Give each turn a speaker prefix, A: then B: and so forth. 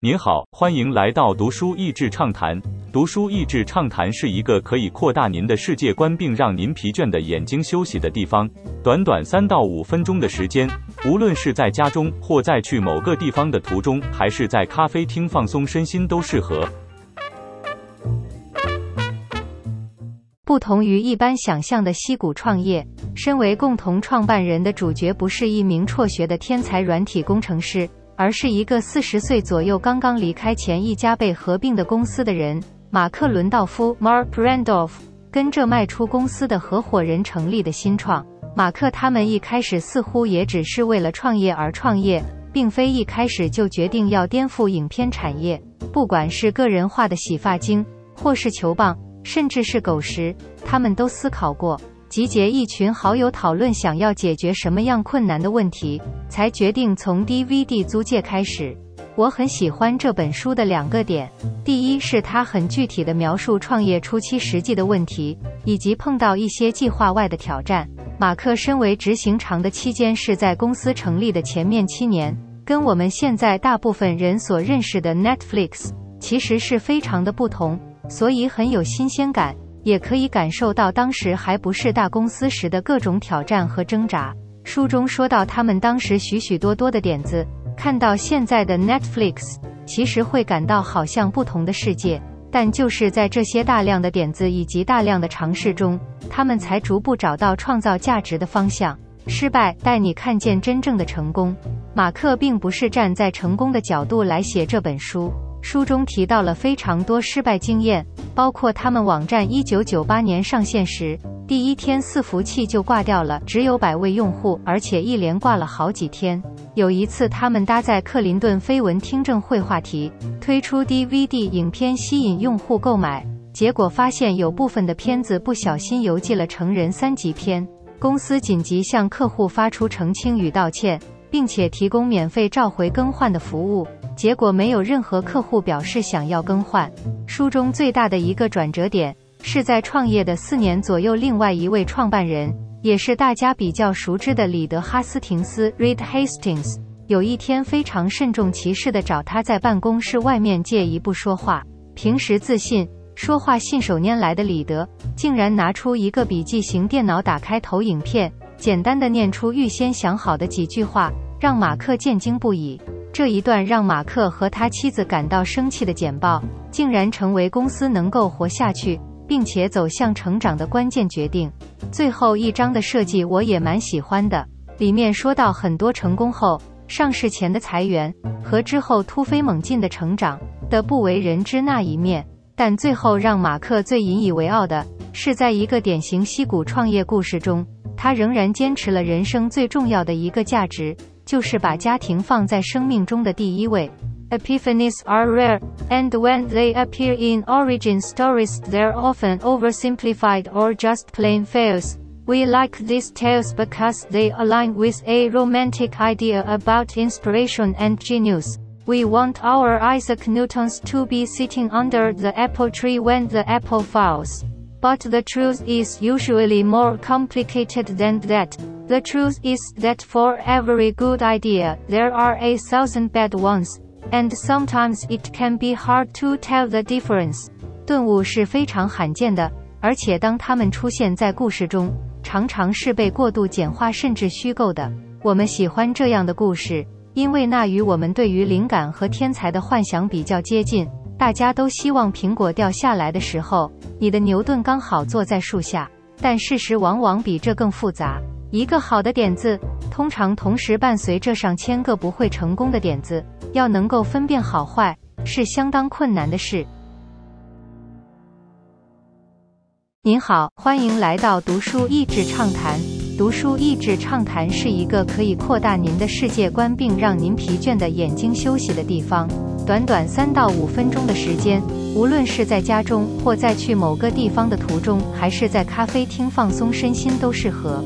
A: 您好，欢迎来到读书益智畅谈。读书益智畅谈是一个可以扩大您的世界观并让您疲倦的眼睛休息的地方。短短三到五分钟的时间，无论是在家中或在去某个地方的途中，还是在咖啡厅放松身心，都适合。
B: 不同于一般想象的溪谷创业，身为共同创办人的主角不是一名辍学的天才软体工程师。而是一个四十岁左右、刚刚离开前一家被合并的公司的人，马克·伦道夫 （Mark Randolph） 跟着卖出公司的合伙人成立的新创。马克他们一开始似乎也只是为了创业而创业，并非一开始就决定要颠覆影片产业。不管是个人化的洗发精，或是球棒，甚至是狗食，他们都思考过。集结一群好友讨论想要解决什么样困难的问题，才决定从 DVD 租借开始。我很喜欢这本书的两个点：第一是它很具体的描述创业初期实际的问题，以及碰到一些计划外的挑战。马克身为执行长的期间是在公司成立的前面七年，跟我们现在大部分人所认识的 Netflix 其实是非常的不同，所以很有新鲜感。也可以感受到当时还不是大公司时的各种挑战和挣扎。书中说到他们当时许许多多的点子，看到现在的 Netflix，其实会感到好像不同的世界。但就是在这些大量的点子以及大量的尝试中，他们才逐步找到创造价值的方向。失败带你看见真正的成功。马克并不是站在成功的角度来写这本书。书中提到了非常多失败经验，包括他们网站一九九八年上线时，第一天伺服器就挂掉了，只有百位用户，而且一连挂了好几天。有一次，他们搭载克林顿绯闻听证会话题推出 DVD 影片，吸引用户购买，结果发现有部分的片子不小心邮寄了成人三级片，公司紧急向客户发出澄清与道歉，并且提供免费召回更换的服务。结果没有任何客户表示想要更换。书中最大的一个转折点是在创业的四年左右，另外一位创办人，也是大家比较熟知的里德·哈斯廷斯 （Reed Hastings），有一天非常慎重其事地找他在办公室外面借一部说话。平时自信、说话信手拈来的里德，竟然拿出一个笔记型电脑，打开投影片，简单的念出预先想好的几句话，让马克震惊不已。这一段让马克和他妻子感到生气的简报，竟然成为公司能够活下去并且走向成长的关键决定。最后一章的设计我也蛮喜欢的，里面说到很多成功后、上市前的裁员和之后突飞猛进的成长的不为人知那一面。但最后让马克最引以为傲的是，在一个典型溪谷创业故事中，他仍然坚持了人生最重要的一个价值。就是把家庭放在生命中的第一位。Epiphanies are rare, and when they appear in origin stories, they're often oversimplified or just plain fails. We like these tales because they align with a romantic idea about inspiration and genius. We want our Isaac Newtons to be sitting under the apple tree when the apple falls. But the truth is usually more complicated than that. The truth is that for every good idea, there are a thousand bad ones, and sometimes it can be hard to tell the difference. 顿悟是非常罕见的，而且当它们出现在故事中，常常是被过度简化甚至虚构的。我们喜欢这样的故事，因为那与我们对于灵感和天才的幻想比较接近。大家都希望苹果掉下来的时候，你的牛顿刚好坐在树下，但事实往往比这更复杂。一个好的点子，通常同时伴随着上千个不会成功的点子，要能够分辨好坏，是相当困难的事。您好，欢迎来到读书益智畅谈。读书益智畅谈是一个可以扩大您的世界观，并让您疲倦的眼睛休息的地方。短短三到五分钟的时间，无论是在家中或在去某个地方的途中，还是在咖啡厅放松身心，都适合。